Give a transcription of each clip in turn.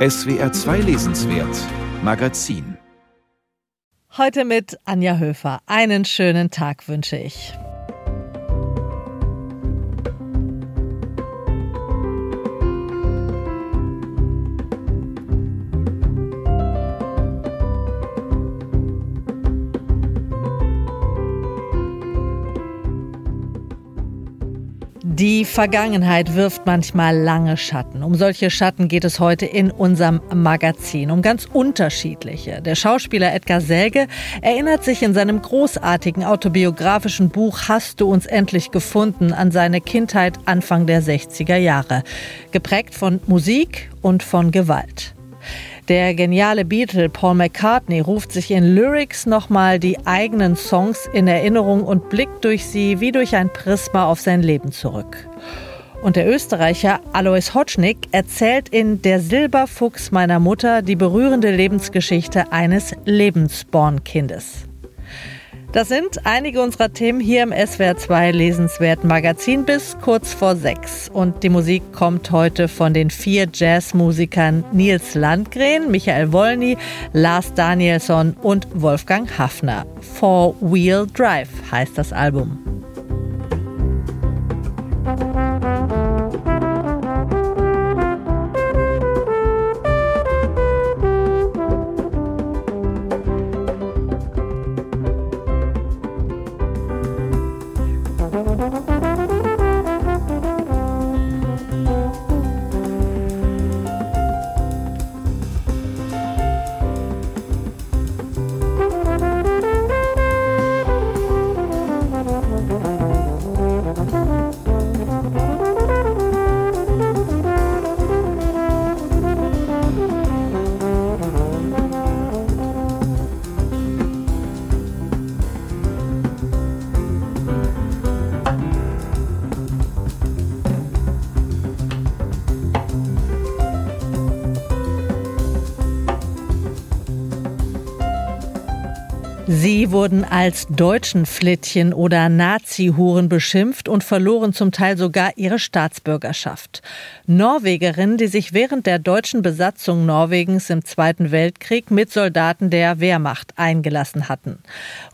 SWR 2 Lesenswert Magazin Heute mit Anja Höfer. Einen schönen Tag wünsche ich. Die Vergangenheit wirft manchmal lange Schatten. Um solche Schatten geht es heute in unserem Magazin, um ganz unterschiedliche. Der Schauspieler Edgar Selge erinnert sich in seinem großartigen autobiografischen Buch Hast du uns endlich gefunden an seine Kindheit Anfang der 60er Jahre, geprägt von Musik und von Gewalt. Der geniale Beatle Paul McCartney ruft sich in Lyrics nochmal die eigenen Songs in Erinnerung und blickt durch sie wie durch ein Prisma auf sein Leben zurück. Und der Österreicher Alois Hotschnick erzählt in Der Silberfuchs meiner Mutter die berührende Lebensgeschichte eines Lebensbornkindes. Das sind einige unserer Themen hier im SWR2 Lesenswert Magazin bis kurz vor sechs. Und die Musik kommt heute von den vier Jazzmusikern Nils Landgren, Michael Wolny, Lars Danielsson und Wolfgang Hafner. Four Wheel Drive heißt das Album. Sie wurden als deutschen Flittchen oder Nazi-Huren beschimpft und verloren zum Teil sogar ihre Staatsbürgerschaft. Norwegerinnen, die sich während der deutschen Besatzung Norwegens im Zweiten Weltkrieg mit Soldaten der Wehrmacht eingelassen hatten.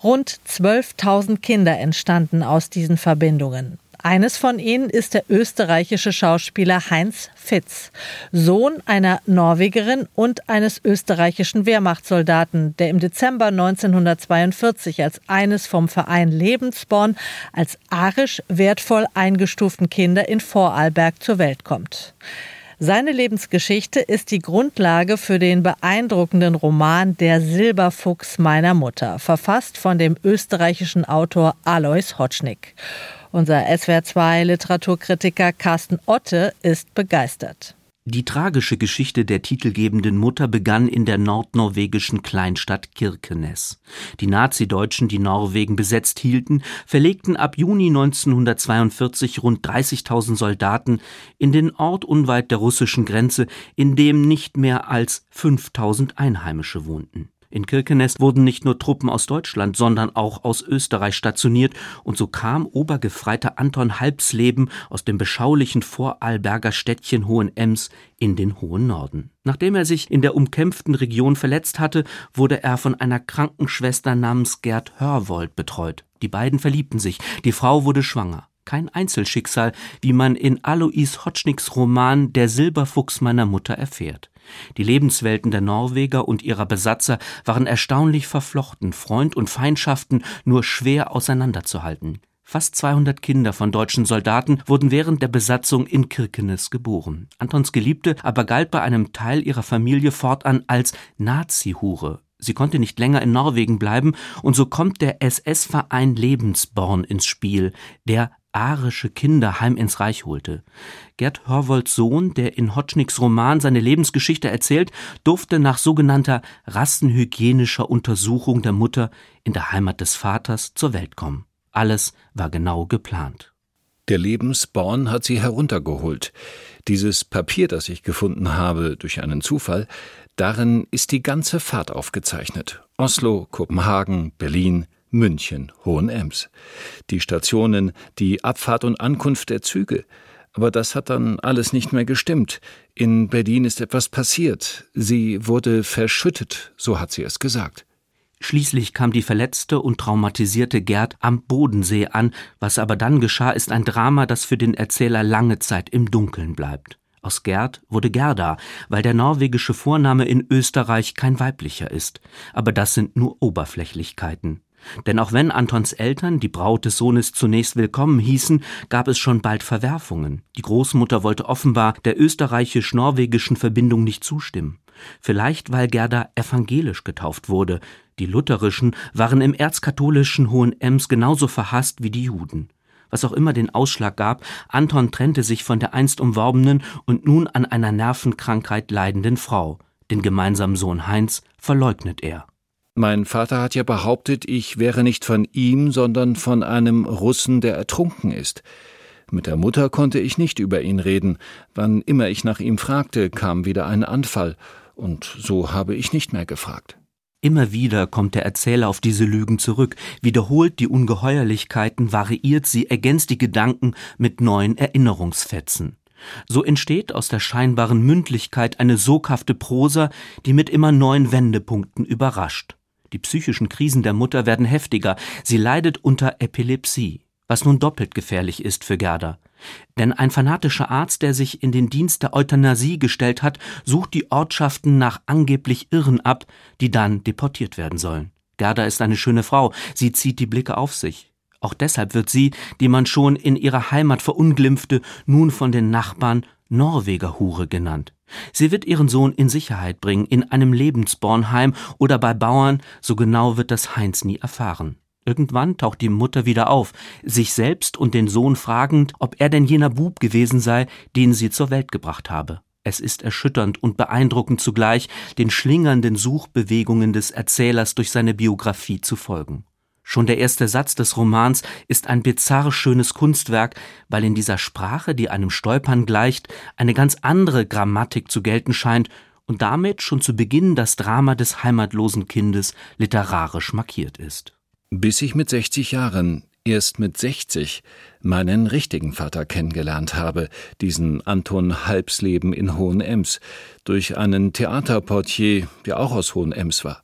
Rund 12.000 Kinder entstanden aus diesen Verbindungen. Eines von ihnen ist der österreichische Schauspieler Heinz Fitz, Sohn einer Norwegerin und eines österreichischen Wehrmachtssoldaten, der im Dezember 1942 als eines vom Verein Lebensborn als arisch wertvoll eingestuften Kinder in Vorarlberg zur Welt kommt. Seine Lebensgeschichte ist die Grundlage für den beeindruckenden Roman Der Silberfuchs meiner Mutter, verfasst von dem österreichischen Autor Alois Hotschnick. Unser SWR2 Literaturkritiker Carsten Otte ist begeistert. Die tragische Geschichte der titelgebenden Mutter begann in der nordnorwegischen Kleinstadt Kirkenes. Die Nazideutschen, die Norwegen besetzt hielten, verlegten ab Juni 1942 rund 30.000 Soldaten in den Ort unweit der russischen Grenze, in dem nicht mehr als 5.000 Einheimische wohnten. In Kirkenes wurden nicht nur Truppen aus Deutschland, sondern auch aus Österreich stationiert, und so kam Obergefreiter Anton Halbsleben aus dem beschaulichen Vorarlberger Städtchen Hohenems in den hohen Norden. Nachdem er sich in der umkämpften Region verletzt hatte, wurde er von einer Krankenschwester namens Gerd Hörwold betreut. Die beiden verliebten sich, die Frau wurde schwanger kein Einzelschicksal, wie man in Alois Hotschnicks Roman Der Silberfuchs meiner Mutter erfährt. Die Lebenswelten der Norweger und ihrer Besatzer waren erstaunlich verflochten, Freund und Feindschaften nur schwer auseinanderzuhalten. Fast 200 Kinder von deutschen Soldaten wurden während der Besatzung in Kirkenes geboren. Antons Geliebte aber galt bei einem Teil ihrer Familie fortan als Nazi-Hure. Sie konnte nicht länger in Norwegen bleiben und so kommt der SS-Verein Lebensborn ins Spiel, der arische Kinder heim ins Reich holte. Gerd Hörwolds Sohn, der in Hotschnicks Roman seine Lebensgeschichte erzählt, durfte nach sogenannter rassenhygienischer Untersuchung der Mutter in der Heimat des Vaters zur Welt kommen. Alles war genau geplant. Der Lebensborn hat sie heruntergeholt. Dieses Papier, das ich gefunden habe durch einen Zufall, darin ist die ganze Fahrt aufgezeichnet. Oslo, Kopenhagen, Berlin, München, Hohenems. Die Stationen, die Abfahrt und Ankunft der Züge. Aber das hat dann alles nicht mehr gestimmt. In Berlin ist etwas passiert. Sie wurde verschüttet, so hat sie es gesagt. Schließlich kam die verletzte und traumatisierte Gerd am Bodensee an. Was aber dann geschah, ist ein Drama, das für den Erzähler lange Zeit im Dunkeln bleibt. Aus Gerd wurde Gerda, weil der norwegische Vorname in Österreich kein weiblicher ist. Aber das sind nur Oberflächlichkeiten. Denn auch wenn Antons Eltern die Braut des Sohnes zunächst willkommen hießen, gab es schon bald Verwerfungen. Die Großmutter wollte offenbar der österreichisch-norwegischen Verbindung nicht zustimmen. Vielleicht weil Gerda evangelisch getauft wurde. Die lutherischen waren im erzkatholischen Hohenems genauso verhasst wie die Juden. Was auch immer den Ausschlag gab, Anton trennte sich von der einst umworbenen und nun an einer Nervenkrankheit leidenden Frau. Den gemeinsamen Sohn Heinz verleugnet er. Mein Vater hat ja behauptet, ich wäre nicht von ihm, sondern von einem Russen, der ertrunken ist. Mit der Mutter konnte ich nicht über ihn reden. Wann immer ich nach ihm fragte, kam wieder ein Anfall, und so habe ich nicht mehr gefragt. Immer wieder kommt der Erzähler auf diese Lügen zurück, wiederholt die Ungeheuerlichkeiten, variiert sie, ergänzt die Gedanken mit neuen Erinnerungsfetzen. So entsteht aus der scheinbaren Mündlichkeit eine soghafte Prosa, die mit immer neuen Wendepunkten überrascht. Die psychischen Krisen der Mutter werden heftiger, sie leidet unter Epilepsie, was nun doppelt gefährlich ist für Gerda. Denn ein fanatischer Arzt, der sich in den Dienst der Euthanasie gestellt hat, sucht die Ortschaften nach angeblich Irren ab, die dann deportiert werden sollen. Gerda ist eine schöne Frau, sie zieht die Blicke auf sich. Auch deshalb wird sie, die man schon in ihrer Heimat verunglimpfte, nun von den Nachbarn Norwegerhure genannt. Sie wird ihren Sohn in Sicherheit bringen, in einem Lebensbornheim oder bei Bauern, so genau wird das Heinz nie erfahren. Irgendwann taucht die Mutter wieder auf, sich selbst und den Sohn fragend, ob er denn jener Bub gewesen sei, den sie zur Welt gebracht habe. Es ist erschütternd und beeindruckend zugleich, den schlingernden Suchbewegungen des Erzählers durch seine Biografie zu folgen. Schon der erste Satz des Romans ist ein bizarr schönes Kunstwerk, weil in dieser Sprache, die einem Stolpern gleicht, eine ganz andere Grammatik zu gelten scheint und damit schon zu Beginn das Drama des heimatlosen Kindes literarisch markiert ist. Bis ich mit 60 Jahren, erst mit 60, meinen richtigen Vater kennengelernt habe, diesen Anton Halbsleben in Hohenems, durch einen Theaterportier, der auch aus Hohenems war.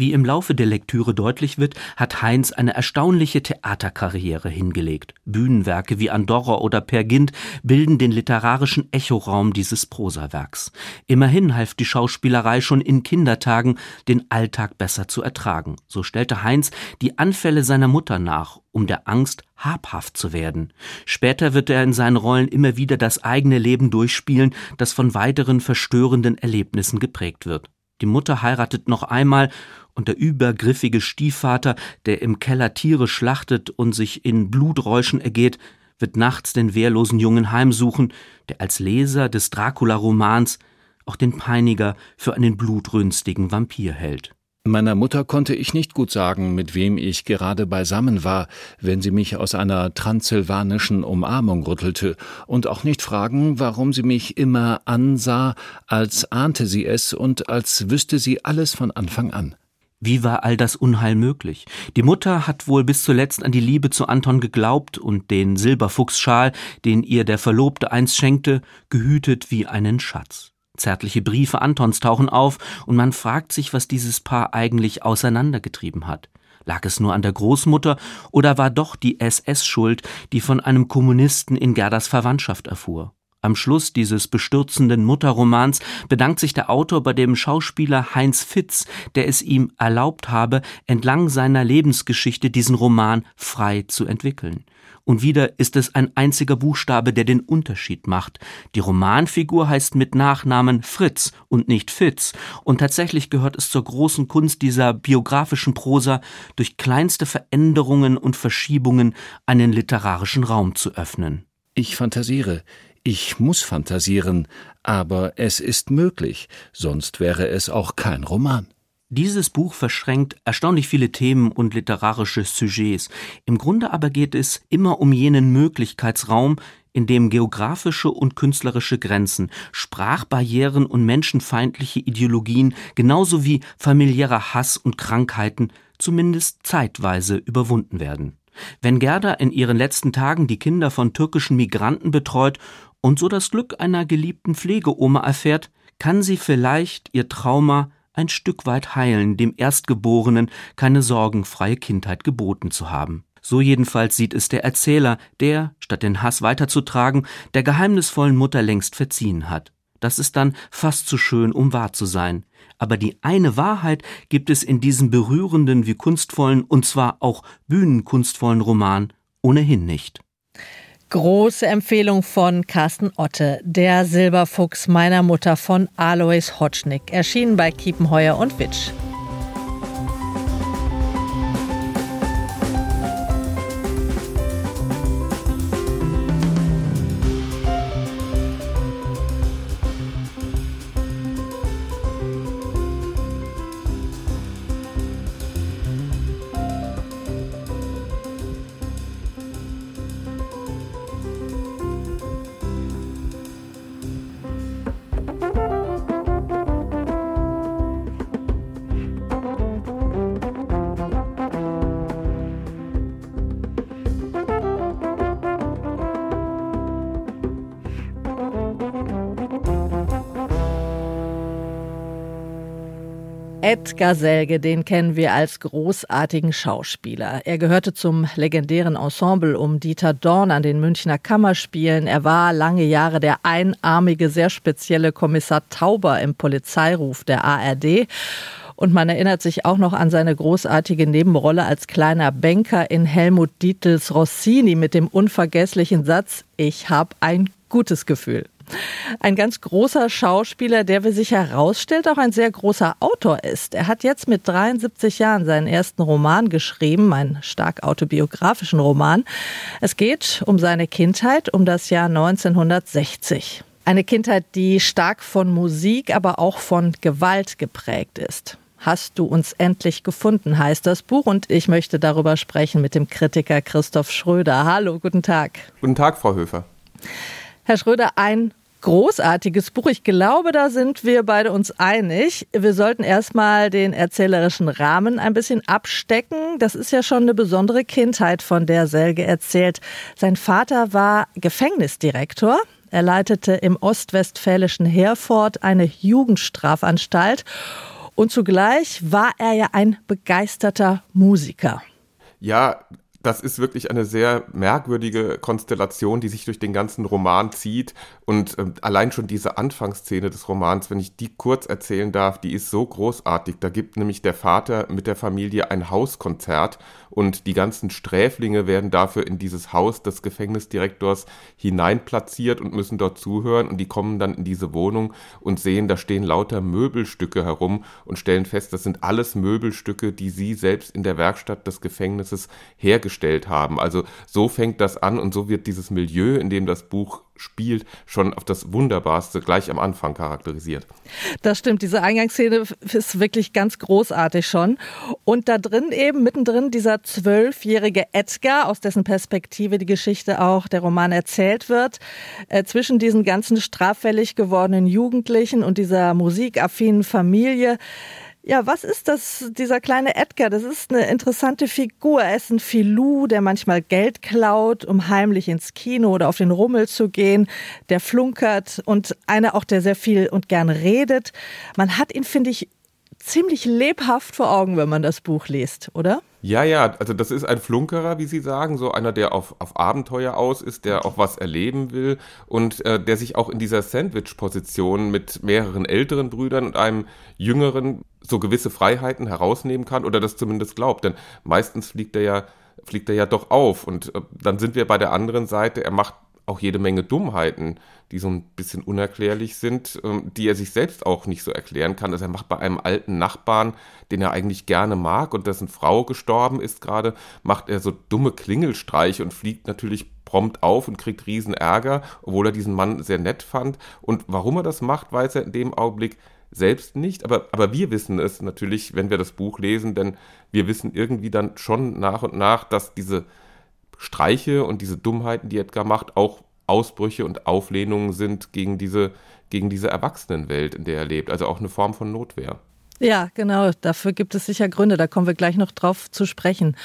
Wie im Laufe der Lektüre deutlich wird, hat Heinz eine erstaunliche Theaterkarriere hingelegt. Bühnenwerke wie Andorra oder Per Gint bilden den literarischen Echoraum dieses Prosawerks. Immerhin half die Schauspielerei schon in Kindertagen, den Alltag besser zu ertragen. So stellte Heinz die Anfälle seiner Mutter nach, um der Angst habhaft zu werden. Später wird er in seinen Rollen immer wieder das eigene Leben durchspielen, das von weiteren verstörenden Erlebnissen geprägt wird. Die Mutter heiratet noch einmal und der übergriffige Stiefvater, der im Keller Tiere schlachtet und sich in Bluträuschen ergeht, wird nachts den wehrlosen Jungen heimsuchen, der als Leser des Dracula-Romans auch den Peiniger für einen blutrünstigen Vampir hält. Meiner Mutter konnte ich nicht gut sagen, mit wem ich gerade beisammen war, wenn sie mich aus einer transsilvanischen Umarmung rüttelte, und auch nicht fragen, warum sie mich immer ansah, als ahnte sie es und als wüsste sie alles von Anfang an. Wie war all das Unheil möglich? Die Mutter hat wohl bis zuletzt an die Liebe zu Anton geglaubt und den Silberfuchsschal, den ihr der Verlobte einst schenkte, gehütet wie einen Schatz. Zärtliche Briefe Antons tauchen auf und man fragt sich, was dieses Paar eigentlich auseinandergetrieben hat. Lag es nur an der Großmutter oder war doch die SS schuld, die von einem Kommunisten in Gerdas Verwandtschaft erfuhr? Am Schluss dieses bestürzenden Mutterromans bedankt sich der Autor bei dem Schauspieler Heinz Fitz, der es ihm erlaubt habe, entlang seiner Lebensgeschichte diesen Roman frei zu entwickeln. Und wieder ist es ein einziger Buchstabe, der den Unterschied macht. Die Romanfigur heißt mit Nachnamen Fritz und nicht Fitz. Und tatsächlich gehört es zur großen Kunst dieser biografischen Prosa, durch kleinste Veränderungen und Verschiebungen einen literarischen Raum zu öffnen. Ich fantasiere. Ich muss fantasieren, aber es ist möglich, sonst wäre es auch kein Roman. Dieses Buch verschränkt erstaunlich viele Themen und literarische Sujets. Im Grunde aber geht es immer um jenen Möglichkeitsraum, in dem geografische und künstlerische Grenzen, Sprachbarrieren und menschenfeindliche Ideologien genauso wie familiärer Hass und Krankheiten zumindest zeitweise überwunden werden. Wenn Gerda in ihren letzten Tagen die Kinder von türkischen Migranten betreut und so das Glück einer geliebten Pflegeoma erfährt, kann sie vielleicht ihr Trauma ein Stück weit heilen, dem Erstgeborenen keine sorgenfreie Kindheit geboten zu haben. So jedenfalls sieht es der Erzähler, der, statt den Hass weiterzutragen, der geheimnisvollen Mutter längst verziehen hat. Das ist dann fast zu schön, um wahr zu sein. Aber die eine Wahrheit gibt es in diesem berührenden wie kunstvollen und zwar auch bühnenkunstvollen Roman ohnehin nicht. Große Empfehlung von Carsten Otte, der Silberfuchs meiner Mutter von Alois Hotschnick, erschienen bei Kiepenheuer und Witsch. Edgar den kennen wir als großartigen Schauspieler. Er gehörte zum legendären Ensemble um Dieter Dorn an den Münchner Kammerspielen. Er war lange Jahre der einarmige, sehr spezielle Kommissar Tauber im Polizeiruf der ARD. Und man erinnert sich auch noch an seine großartige Nebenrolle als kleiner Banker in Helmut Dietels Rossini mit dem unvergesslichen Satz, ich habe ein gutes Gefühl. Ein ganz großer Schauspieler, der wie sich herausstellt, auch ein sehr großer Autor ist. Er hat jetzt mit 73 Jahren seinen ersten Roman geschrieben, einen stark autobiografischen Roman. Es geht um seine Kindheit, um das Jahr 1960. Eine Kindheit, die stark von Musik, aber auch von Gewalt geprägt ist. Hast du uns endlich gefunden, heißt das Buch. Und ich möchte darüber sprechen mit dem Kritiker Christoph Schröder. Hallo, guten Tag. Guten Tag, Frau Höfer. Herr Schröder, ein großartiges Buch. Ich glaube, da sind wir beide uns einig. Wir sollten erstmal den erzählerischen Rahmen ein bisschen abstecken. Das ist ja schon eine besondere Kindheit, von der Selge erzählt. Sein Vater war Gefängnisdirektor. Er leitete im ostwestfälischen Herford eine Jugendstrafanstalt. Und zugleich war er ja ein begeisterter Musiker. Ja, das ist wirklich eine sehr merkwürdige Konstellation, die sich durch den ganzen Roman zieht. Und äh, allein schon diese Anfangsszene des Romans, wenn ich die kurz erzählen darf, die ist so großartig. Da gibt nämlich der Vater mit der Familie ein Hauskonzert und die ganzen Sträflinge werden dafür in dieses Haus des Gefängnisdirektors hineinplatziert und müssen dort zuhören und die kommen dann in diese Wohnung und sehen, da stehen lauter Möbelstücke herum und stellen fest, das sind alles Möbelstücke, die sie selbst in der Werkstatt des Gefängnisses hergestellt haben. Also so fängt das an und so wird dieses Milieu, in dem das Buch spielt, schon auf das Wunderbarste gleich am Anfang charakterisiert. Das stimmt, diese Eingangsszene ist wirklich ganz großartig schon. Und da drin eben, mittendrin, dieser zwölfjährige Edgar, aus dessen Perspektive die Geschichte auch der Roman erzählt wird, äh, zwischen diesen ganzen straffällig gewordenen Jugendlichen und dieser musikaffinen Familie. Ja, was ist das, dieser kleine Edgar? Das ist eine interessante Figur. Er ist ein Filou, der manchmal Geld klaut, um heimlich ins Kino oder auf den Rummel zu gehen. Der flunkert und einer auch, der sehr viel und gern redet. Man hat ihn, finde ich, ziemlich lebhaft vor Augen, wenn man das Buch liest, oder? Ja, ja, also das ist ein Flunkerer, wie Sie sagen, so einer, der auf, auf Abenteuer aus ist, der auch was erleben will und äh, der sich auch in dieser Sandwich-Position mit mehreren älteren Brüdern und einem jüngeren so gewisse Freiheiten herausnehmen kann oder das zumindest glaubt. Denn meistens fliegt er ja, fliegt er ja doch auf und äh, dann sind wir bei der anderen Seite, er macht auch jede Menge Dummheiten, die so ein bisschen unerklärlich sind, ähm, die er sich selbst auch nicht so erklären kann. Also er macht bei einem alten Nachbarn, den er eigentlich gerne mag und dessen Frau gestorben ist gerade, macht er so dumme Klingelstreiche und fliegt natürlich prompt auf und kriegt riesen Ärger, obwohl er diesen Mann sehr nett fand. Und warum er das macht, weiß er in dem Augenblick selbst nicht, aber, aber wir wissen es natürlich, wenn wir das Buch lesen, denn wir wissen irgendwie dann schon nach und nach, dass diese Streiche und diese Dummheiten, die Edgar macht, auch Ausbrüche und Auflehnungen sind gegen diese, gegen diese Erwachsenenwelt, in der er lebt. Also auch eine Form von Notwehr. Ja, genau. Dafür gibt es sicher Gründe. Da kommen wir gleich noch drauf zu sprechen.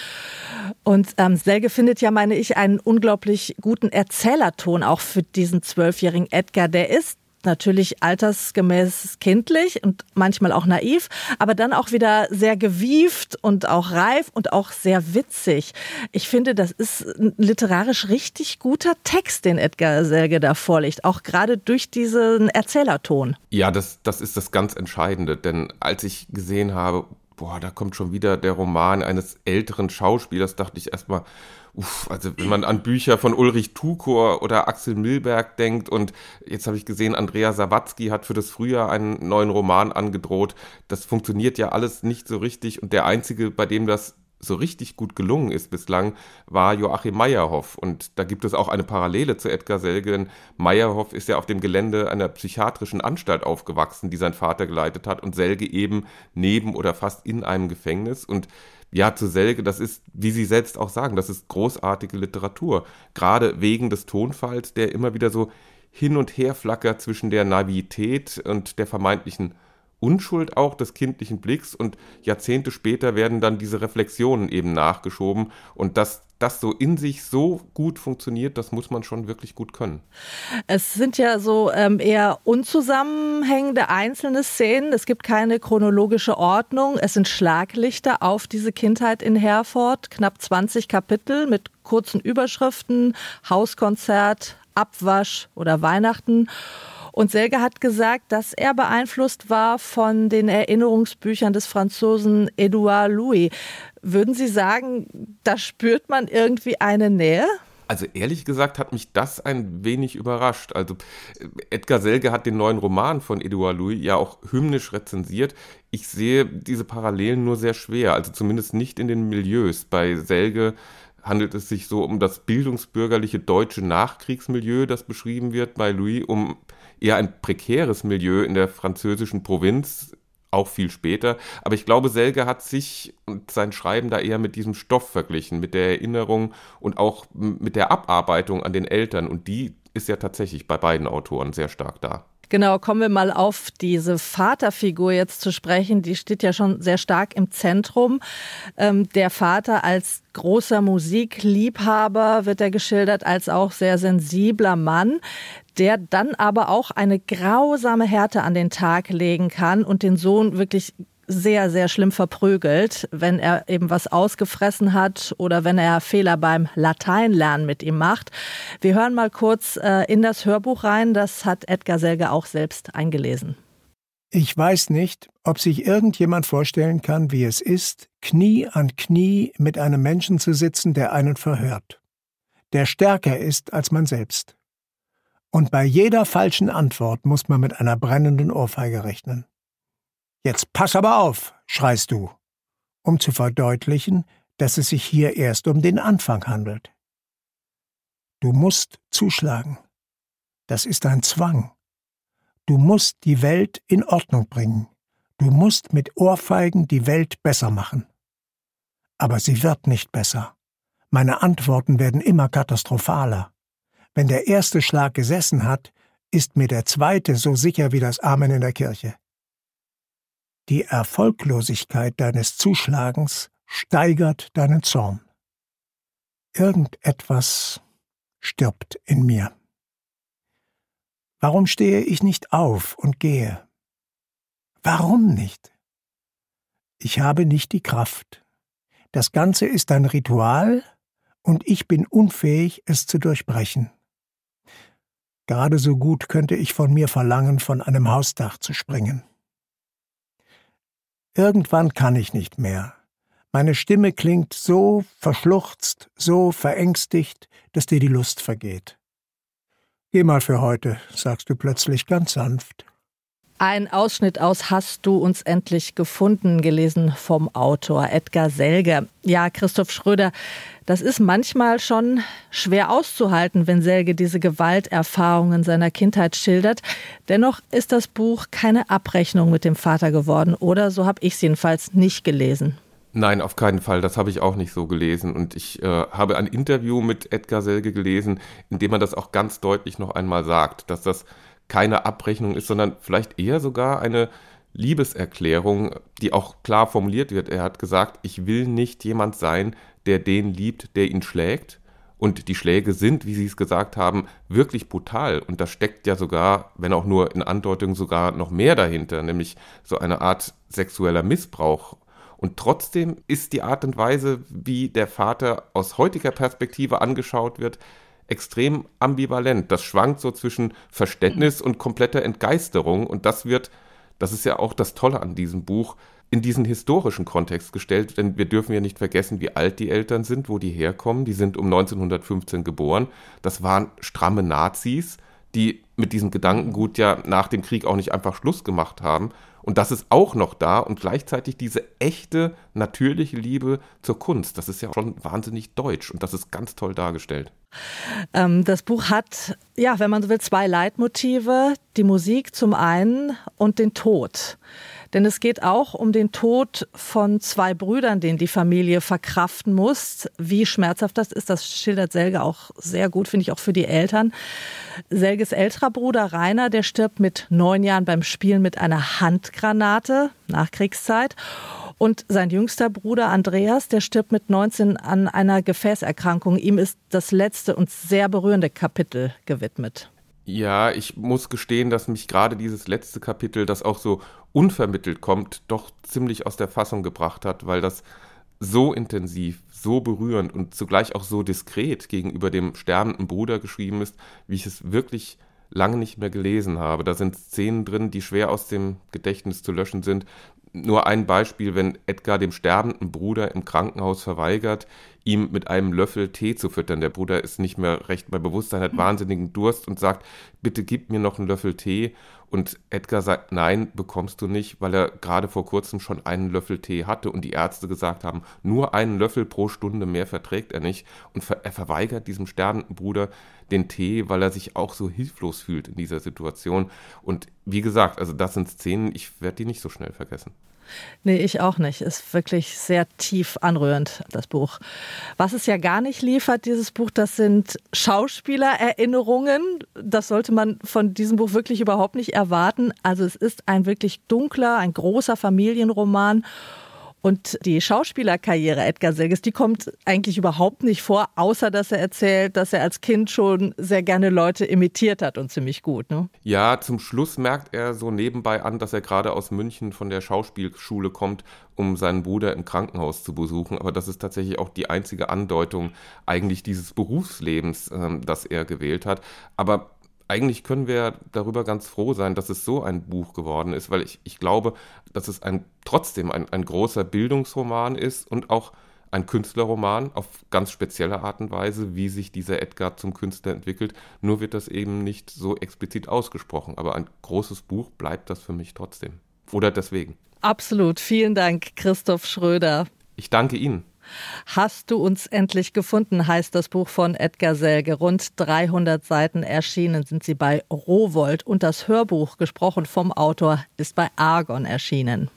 Und ähm, Selge findet ja, meine ich, einen unglaublich guten Erzählerton auch für diesen zwölfjährigen Edgar. Der ist natürlich altersgemäß kindlich und manchmal auch naiv, aber dann auch wieder sehr gewieft und auch reif und auch sehr witzig. Ich finde, das ist ein literarisch richtig guter Text, den Edgar Selge da vorlegt, auch gerade durch diesen Erzählerton. Ja, das, das ist das ganz Entscheidende, denn als ich gesehen habe, boah, da kommt schon wieder der Roman eines älteren Schauspielers, dachte ich erstmal, uff, also wenn man an Bücher von Ulrich Tukor oder Axel Milberg denkt und jetzt habe ich gesehen, Andrea Sawatzki hat für das Frühjahr einen neuen Roman angedroht. Das funktioniert ja alles nicht so richtig und der einzige, bei dem das so richtig gut gelungen ist bislang, war Joachim Meyerhoff. Und da gibt es auch eine Parallele zu Edgar Selge, denn Meyerhoff ist ja auf dem Gelände einer psychiatrischen Anstalt aufgewachsen, die sein Vater geleitet hat, und Selge eben neben oder fast in einem Gefängnis. Und ja, zu Selge, das ist, wie Sie selbst auch sagen, das ist großartige Literatur. Gerade wegen des Tonfalls, der immer wieder so hin und her flackert zwischen der Naivität und der vermeintlichen Unschuld auch des kindlichen Blicks und Jahrzehnte später werden dann diese Reflexionen eben nachgeschoben und dass das so in sich so gut funktioniert, das muss man schon wirklich gut können. Es sind ja so ähm, eher unzusammenhängende einzelne Szenen. Es gibt keine chronologische Ordnung. Es sind Schlaglichter auf diese Kindheit in Herford. Knapp 20 Kapitel mit kurzen Überschriften, Hauskonzert, Abwasch oder Weihnachten. Und Selge hat gesagt, dass er beeinflusst war von den Erinnerungsbüchern des Franzosen Edouard Louis. Würden Sie sagen, da spürt man irgendwie eine Nähe? Also ehrlich gesagt hat mich das ein wenig überrascht. Also Edgar Selge hat den neuen Roman von Edouard Louis ja auch hymnisch rezensiert. Ich sehe diese Parallelen nur sehr schwer, also zumindest nicht in den Milieus. Bei Selge handelt es sich so um das bildungsbürgerliche deutsche Nachkriegsmilieu, das beschrieben wird, bei Louis um eher ein prekäres Milieu in der französischen Provinz, auch viel später. Aber ich glaube, Selge hat sich und sein Schreiben da eher mit diesem Stoff verglichen, mit der Erinnerung und auch mit der Abarbeitung an den Eltern. Und die ist ja tatsächlich bei beiden Autoren sehr stark da. Genau, kommen wir mal auf diese Vaterfigur jetzt zu sprechen. Die steht ja schon sehr stark im Zentrum. Ähm, der Vater als großer Musikliebhaber wird er geschildert, als auch sehr sensibler Mann, der dann aber auch eine grausame Härte an den Tag legen kann und den Sohn wirklich sehr, sehr schlimm verprügelt, wenn er eben was ausgefressen hat oder wenn er Fehler beim Lateinlernen mit ihm macht. Wir hören mal kurz äh, in das Hörbuch rein. Das hat Edgar Selge auch selbst eingelesen. Ich weiß nicht, ob sich irgendjemand vorstellen kann, wie es ist, Knie an Knie mit einem Menschen zu sitzen, der einen verhört, der stärker ist als man selbst. Und bei jeder falschen Antwort muss man mit einer brennenden Ohrfeige rechnen. Jetzt pass aber auf, schreist du, um zu verdeutlichen, dass es sich hier erst um den Anfang handelt. Du musst zuschlagen. Das ist ein Zwang. Du musst die Welt in Ordnung bringen. Du musst mit Ohrfeigen die Welt besser machen. Aber sie wird nicht besser. Meine Antworten werden immer katastrophaler. Wenn der erste Schlag gesessen hat, ist mir der zweite so sicher wie das Amen in der Kirche. Die Erfolglosigkeit deines Zuschlagens steigert deinen Zorn. Irgendetwas stirbt in mir. Warum stehe ich nicht auf und gehe? Warum nicht? Ich habe nicht die Kraft. Das Ganze ist ein Ritual, und ich bin unfähig, es zu durchbrechen. Gerade so gut könnte ich von mir verlangen, von einem Hausdach zu springen. Irgendwann kann ich nicht mehr. Meine Stimme klingt so verschluchzt, so verängstigt, dass dir die Lust vergeht. Geh mal für heute, sagst du plötzlich ganz sanft. Ein Ausschnitt aus Hast du uns endlich gefunden, gelesen vom Autor Edgar Selge. Ja, Christoph Schröder, das ist manchmal schon schwer auszuhalten, wenn Selge diese Gewalterfahrungen seiner Kindheit schildert. Dennoch ist das Buch keine Abrechnung mit dem Vater geworden, oder so habe ich es jedenfalls nicht gelesen. Nein, auf keinen Fall. Das habe ich auch nicht so gelesen. Und ich äh, habe ein Interview mit Edgar Selge gelesen, in dem man das auch ganz deutlich noch einmal sagt, dass das keine Abrechnung ist, sondern vielleicht eher sogar eine Liebeserklärung, die auch klar formuliert wird. Er hat gesagt, ich will nicht jemand sein, der den liebt, der ihn schlägt. Und die Schläge sind, wie Sie es gesagt haben, wirklich brutal. Und da steckt ja sogar, wenn auch nur in Andeutung, sogar noch mehr dahinter, nämlich so eine Art sexueller Missbrauch. Und trotzdem ist die Art und Weise, wie der Vater aus heutiger Perspektive angeschaut wird, extrem ambivalent. Das schwankt so zwischen Verständnis und kompletter Entgeisterung. Und das wird, das ist ja auch das Tolle an diesem Buch, in diesen historischen Kontext gestellt, denn wir dürfen ja nicht vergessen, wie alt die Eltern sind, wo die herkommen. Die sind um 1915 geboren. Das waren stramme Nazis, die mit diesem Gedankengut ja nach dem Krieg auch nicht einfach Schluss gemacht haben. Und das ist auch noch da und gleichzeitig diese echte, natürliche Liebe zur Kunst. Das ist ja schon wahnsinnig deutsch und das ist ganz toll dargestellt. Ähm, das Buch hat, ja, wenn man so will, zwei Leitmotive. Die Musik zum einen und den Tod. Denn es geht auch um den Tod von zwei Brüdern, den die Familie verkraften muss. Wie schmerzhaft das ist, das schildert Selge auch sehr gut, finde ich auch für die Eltern. Selges älterer Bruder Rainer, der stirbt mit neun Jahren beim Spielen mit einer Handgranate, Nachkriegszeit. Und sein jüngster Bruder Andreas, der stirbt mit 19 an einer Gefäßerkrankung. Ihm ist das letzte und sehr berührende Kapitel gewidmet. Ja, ich muss gestehen, dass mich gerade dieses letzte Kapitel, das auch so unvermittelt kommt, doch ziemlich aus der Fassung gebracht hat, weil das so intensiv, so berührend und zugleich auch so diskret gegenüber dem sterbenden Bruder geschrieben ist, wie ich es wirklich lange nicht mehr gelesen habe. Da sind Szenen drin, die schwer aus dem Gedächtnis zu löschen sind. Nur ein Beispiel, wenn Edgar dem sterbenden Bruder im Krankenhaus verweigert, ihm mit einem Löffel Tee zu füttern. Der Bruder ist nicht mehr recht bei Bewusstsein, hat wahnsinnigen Durst und sagt, bitte gib mir noch einen Löffel Tee. Und Edgar sagt, nein, bekommst du nicht, weil er gerade vor kurzem schon einen Löffel Tee hatte und die Ärzte gesagt haben, nur einen Löffel pro Stunde mehr verträgt er nicht. Und er verweigert diesem sterbenden Bruder den Tee, weil er sich auch so hilflos fühlt in dieser Situation. Und wie gesagt, also das sind Szenen, ich werde die nicht so schnell vergessen. Nee, ich auch nicht. Ist wirklich sehr tief anrührend, das Buch. Was es ja gar nicht liefert, dieses Buch, das sind Schauspielererinnerungen. Das sollte man von diesem Buch wirklich überhaupt nicht erwarten. Also es ist ein wirklich dunkler, ein großer Familienroman. Und die Schauspielerkarriere Edgar Selges, die kommt eigentlich überhaupt nicht vor, außer dass er erzählt, dass er als Kind schon sehr gerne Leute imitiert hat und ziemlich gut. Ne? Ja, zum Schluss merkt er so nebenbei an, dass er gerade aus München von der Schauspielschule kommt, um seinen Bruder im Krankenhaus zu besuchen. Aber das ist tatsächlich auch die einzige Andeutung eigentlich dieses Berufslebens, äh, das er gewählt hat. Aber eigentlich können wir darüber ganz froh sein, dass es so ein Buch geworden ist, weil ich, ich glaube, dass es ein, trotzdem ein, ein großer Bildungsroman ist und auch ein Künstlerroman auf ganz spezielle Art und Weise, wie sich dieser Edgar zum Künstler entwickelt. Nur wird das eben nicht so explizit ausgesprochen. Aber ein großes Buch bleibt das für mich trotzdem. Oder deswegen. Absolut. Vielen Dank, Christoph Schröder. Ich danke Ihnen. Hast du uns endlich gefunden, heißt das Buch von Edgar Selge. Rund 300 Seiten erschienen sind sie bei Rowold und das Hörbuch, gesprochen vom Autor, ist bei Argon erschienen.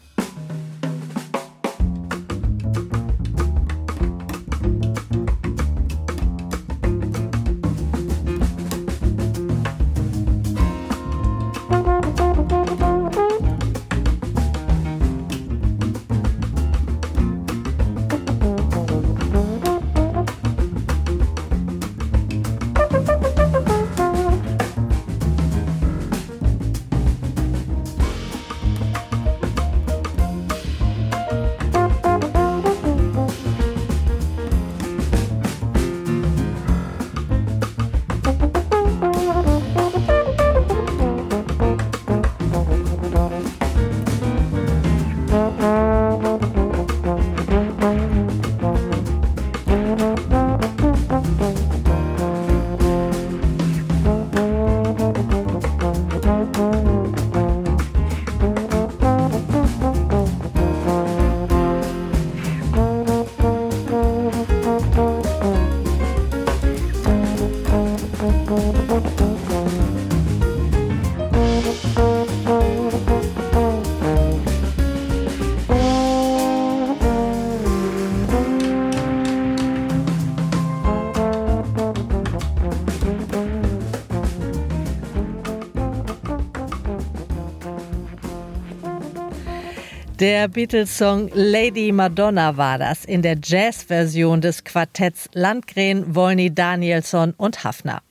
Der Beatles-Song Lady Madonna war das in der Jazz-Version des Quartetts Landgren, Wolny, Danielson und Hafner.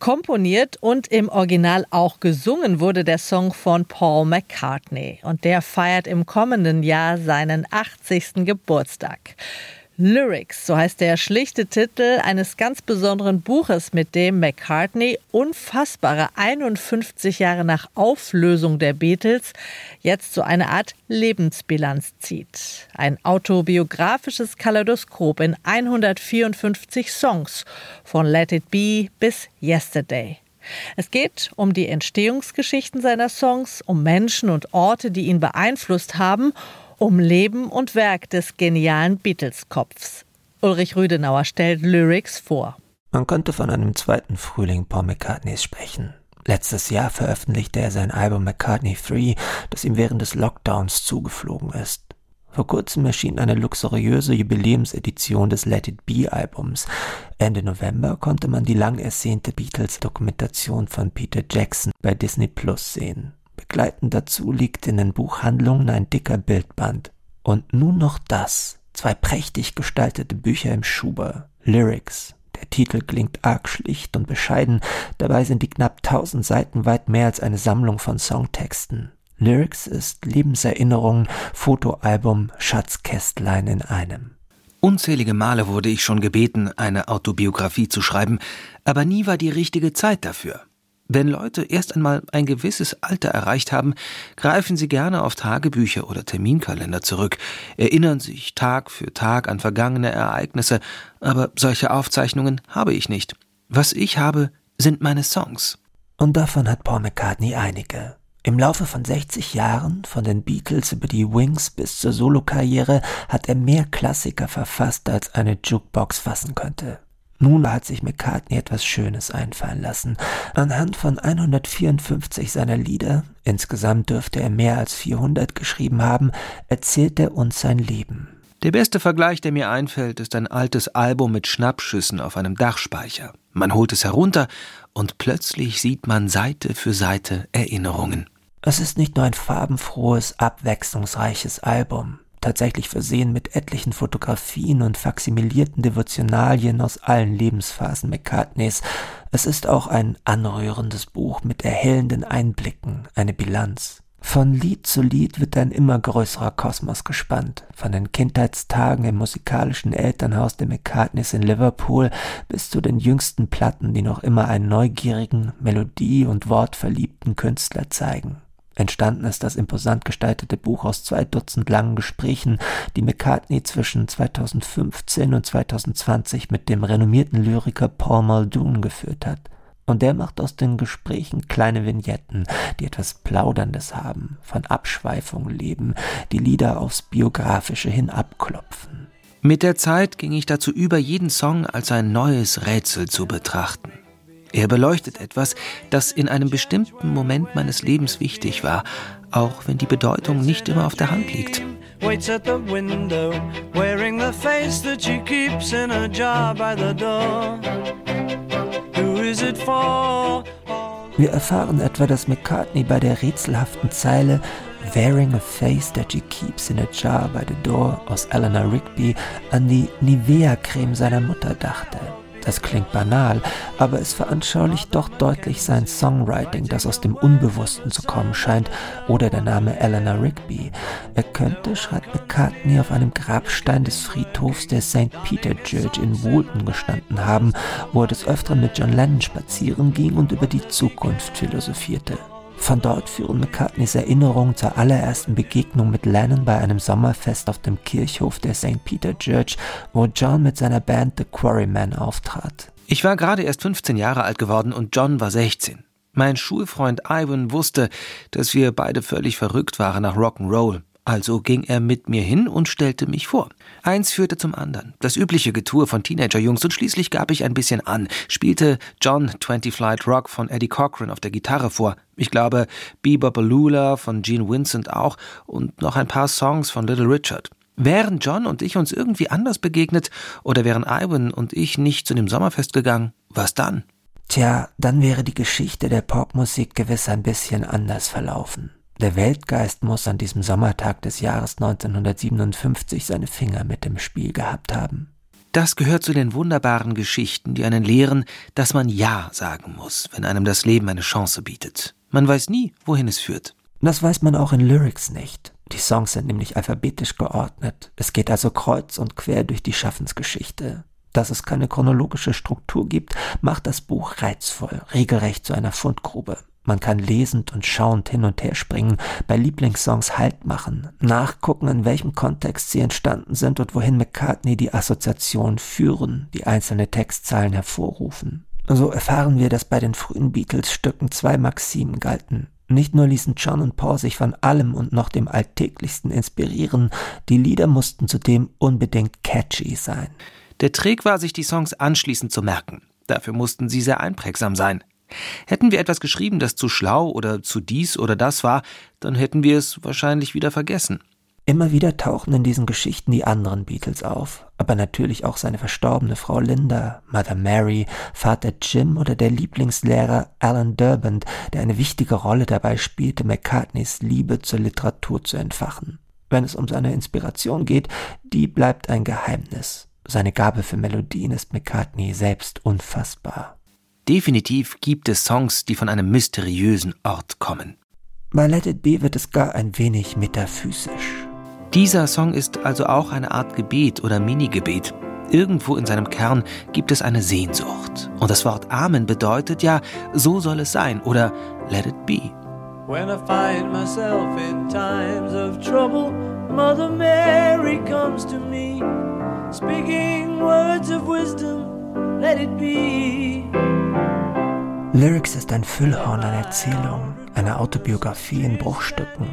Komponiert und im Original auch gesungen wurde der Song von Paul McCartney und der feiert im kommenden Jahr seinen 80. Geburtstag. Lyrics, so heißt der schlichte Titel eines ganz besonderen Buches, mit dem McCartney unfassbare 51 Jahre nach Auflösung der Beatles jetzt so eine Art Lebensbilanz zieht. Ein autobiografisches Kaleidoskop in 154 Songs von Let It Be bis Yesterday. Es geht um die Entstehungsgeschichten seiner Songs, um Menschen und Orte, die ihn beeinflusst haben um Leben und Werk des genialen Beatles-Kopfs. Ulrich Rüdenauer stellt Lyrics vor. Man könnte von einem zweiten Frühling Paul McCartneys sprechen. Letztes Jahr veröffentlichte er sein Album McCartney 3, das ihm während des Lockdowns zugeflogen ist. Vor kurzem erschien eine luxuriöse Jubiläumsedition des Let It Be Albums. Ende November konnte man die lang ersehnte Beatles-Dokumentation von Peter Jackson bei Disney Plus sehen. Begleitend dazu liegt in den Buchhandlungen ein dicker Bildband. Und nun noch das. Zwei prächtig gestaltete Bücher im Schuber. Lyrics. Der Titel klingt arg schlicht und bescheiden, dabei sind die knapp tausend Seiten weit mehr als eine Sammlung von Songtexten. Lyrics ist Lebenserinnerung, Fotoalbum, Schatzkästlein in einem. Unzählige Male wurde ich schon gebeten, eine Autobiografie zu schreiben, aber nie war die richtige Zeit dafür. Wenn Leute erst einmal ein gewisses Alter erreicht haben, greifen sie gerne auf Tagebücher oder Terminkalender zurück, erinnern sich Tag für Tag an vergangene Ereignisse, aber solche Aufzeichnungen habe ich nicht. Was ich habe, sind meine Songs. Und davon hat Paul McCartney einige. Im Laufe von 60 Jahren, von den Beatles über die Wings bis zur Solokarriere, hat er mehr Klassiker verfasst, als eine Jukebox fassen könnte. Nun hat sich McCartney etwas Schönes einfallen lassen. Anhand von 154 seiner Lieder, insgesamt dürfte er mehr als 400 geschrieben haben, erzählt er uns sein Leben. Der beste Vergleich, der mir einfällt, ist ein altes Album mit Schnappschüssen auf einem Dachspeicher. Man holt es herunter und plötzlich sieht man Seite für Seite Erinnerungen. Es ist nicht nur ein farbenfrohes, abwechslungsreiches Album tatsächlich versehen mit etlichen Fotografien und faksimilierten Devotionalien aus allen Lebensphasen McCartneys. Es ist auch ein anrührendes Buch mit erhellenden Einblicken, eine Bilanz. Von Lied zu Lied wird ein immer größerer Kosmos gespannt, von den Kindheitstagen im musikalischen Elternhaus der McCartneys in Liverpool bis zu den jüngsten Platten, die noch immer einen neugierigen, melodie- und wortverliebten Künstler zeigen. Entstanden ist das imposant gestaltete Buch aus zwei Dutzend langen Gesprächen, die McCartney zwischen 2015 und 2020 mit dem renommierten Lyriker Paul Muldoon geführt hat. Und der macht aus den Gesprächen kleine Vignetten, die etwas Plauderndes haben, von Abschweifung leben, die Lieder aufs Biografische hin abklopfen. Mit der Zeit ging ich dazu über, jeden Song als ein neues Rätsel zu betrachten. Er beleuchtet etwas, das in einem bestimmten Moment meines Lebens wichtig war, auch wenn die Bedeutung nicht immer auf der Hand liegt. Waits at the window, wearing the face that she keeps in a jar by the door. Who is it for? Wir erfahren etwa, dass McCartney bei der rätselhaften Zeile Wearing a face that she keeps in a jar by the door aus Eleanor Rigby an die Nivea-Creme seiner Mutter dachte. Das klingt banal, aber es veranschaulicht doch deutlich sein Songwriting, das aus dem Unbewussten zu kommen scheint, oder der Name Eleanor Rigby. Er könnte, schreibt McCartney, auf einem Grabstein des Friedhofs der St. Peter Church in Woolton gestanden haben, wo er des Öfteren mit John Lennon spazieren ging und über die Zukunft philosophierte. Von dort führen McCartneys Erinnerungen zur allerersten Begegnung mit Lennon bei einem Sommerfest auf dem Kirchhof der St. Peter Church, wo John mit seiner Band The Quarrymen auftrat. Ich war gerade erst 15 Jahre alt geworden und John war 16. Mein Schulfreund Ivan wusste, dass wir beide völlig verrückt waren nach Rock'n'Roll. Also ging er mit mir hin und stellte mich vor. Eins führte zum anderen. Das übliche Getue von Teenagerjungs und schließlich gab ich ein bisschen an, spielte John 20 Flight Rock von Eddie Cochran auf der Gitarre vor. Ich glaube, Bebop von Gene Vincent auch und noch ein paar Songs von Little Richard. Wären John und ich uns irgendwie anders begegnet oder wären Ivan und ich nicht zu dem Sommerfest gegangen, was dann? Tja, dann wäre die Geschichte der Popmusik gewiss ein bisschen anders verlaufen. Der Weltgeist muss an diesem Sommertag des Jahres 1957 seine Finger mit dem Spiel gehabt haben. Das gehört zu den wunderbaren Geschichten, die einen lehren, dass man Ja sagen muss, wenn einem das Leben eine Chance bietet. Man weiß nie, wohin es führt. Das weiß man auch in Lyrics nicht. Die Songs sind nämlich alphabetisch geordnet. Es geht also kreuz und quer durch die Schaffensgeschichte. Dass es keine chronologische Struktur gibt, macht das Buch reizvoll, regelrecht zu einer Fundgrube. Man kann lesend und schauend hin und her springen, bei Lieblingssongs Halt machen, nachgucken, in welchem Kontext sie entstanden sind und wohin McCartney die Assoziation führen, die einzelne Textzeilen hervorrufen. So erfahren wir, dass bei den frühen Beatles-Stücken zwei Maximen galten. Nicht nur ließen John und Paul sich von allem und noch dem Alltäglichsten inspirieren, die Lieder mussten zudem unbedingt catchy sein. Der Trick war, sich die Songs anschließend zu merken. Dafür mussten sie sehr einprägsam sein. Hätten wir etwas geschrieben, das zu schlau oder zu dies oder das war, dann hätten wir es wahrscheinlich wieder vergessen. Immer wieder tauchen in diesen Geschichten die anderen Beatles auf, aber natürlich auch seine verstorbene Frau Linda, Mother Mary, Vater Jim oder der Lieblingslehrer Alan Durband, der eine wichtige Rolle dabei spielte, McCartneys Liebe zur Literatur zu entfachen. Wenn es um seine Inspiration geht, die bleibt ein Geheimnis. Seine Gabe für Melodien ist McCartney selbst unfassbar. Definitiv gibt es Songs, die von einem mysteriösen Ort kommen. Bei Let It Be wird es gar ein wenig metaphysisch. Dieser Song ist also auch eine Art Gebet oder Minigebet. Irgendwo in seinem Kern gibt es eine Sehnsucht. Und das Wort Amen bedeutet ja, so soll es sein oder Let it be. When I find myself in times of trouble, Mother Mary comes to me, speaking words of wisdom, let it be. Lyrics ist ein Füllhorn an Erzählungen, eine Autobiografie in Bruchstücken.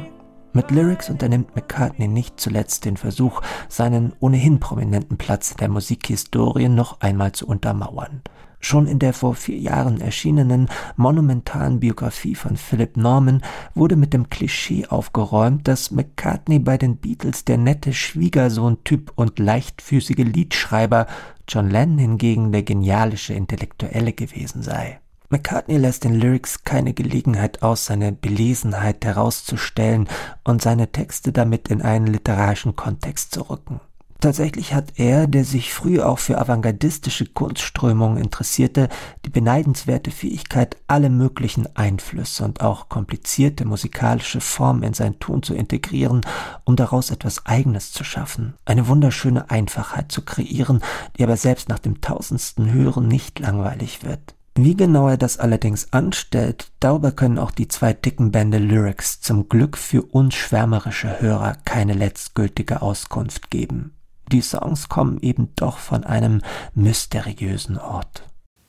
Mit Lyrics unternimmt McCartney nicht zuletzt den Versuch, seinen ohnehin prominenten Platz in der Musikhistorie noch einmal zu untermauern. Schon in der vor vier Jahren erschienenen monumentalen Biografie von Philip Norman wurde mit dem Klischee aufgeräumt, dass McCartney bei den Beatles der nette Schwiegersohn-Typ und leichtfüßige Liedschreiber, John Lennon hingegen der genialische Intellektuelle gewesen sei. McCartney lässt den Lyrics keine Gelegenheit aus, seine Belesenheit herauszustellen und seine Texte damit in einen literarischen Kontext zu rücken. Tatsächlich hat er, der sich früh auch für avantgardistische Kunstströmungen interessierte, die beneidenswerte Fähigkeit, alle möglichen Einflüsse und auch komplizierte musikalische Formen in sein Tun zu integrieren, um daraus etwas Eigenes zu schaffen, eine wunderschöne Einfachheit zu kreieren, die aber selbst nach dem tausendsten Hören nicht langweilig wird. Wie genau er das allerdings anstellt, darüber können auch die zwei dicken Bände Lyrics zum Glück für uns schwärmerische Hörer keine letztgültige Auskunft geben. Die Songs kommen eben doch von einem mysteriösen Ort.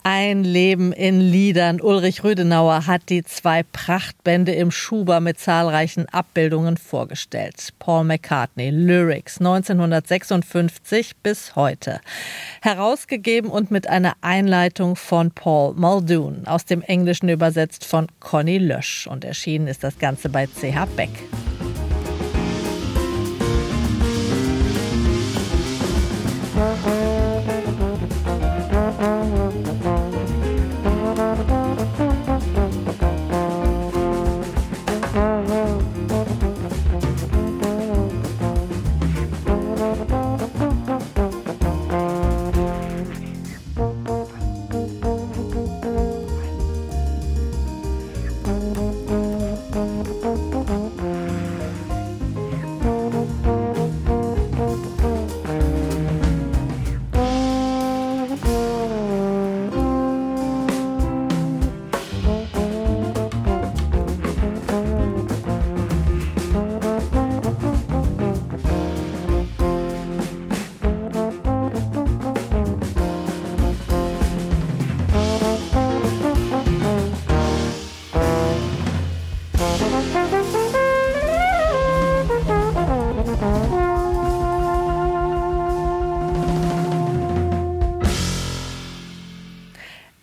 Ein Leben in Liedern. Ulrich Rüdenauer hat die zwei Prachtbände im Schuber mit zahlreichen Abbildungen vorgestellt. Paul McCartney, Lyrics 1956 bis heute. Herausgegeben und mit einer Einleitung von Paul Muldoon, aus dem Englischen übersetzt von Conny Lösch. Und erschienen ist das Ganze bei CH Beck.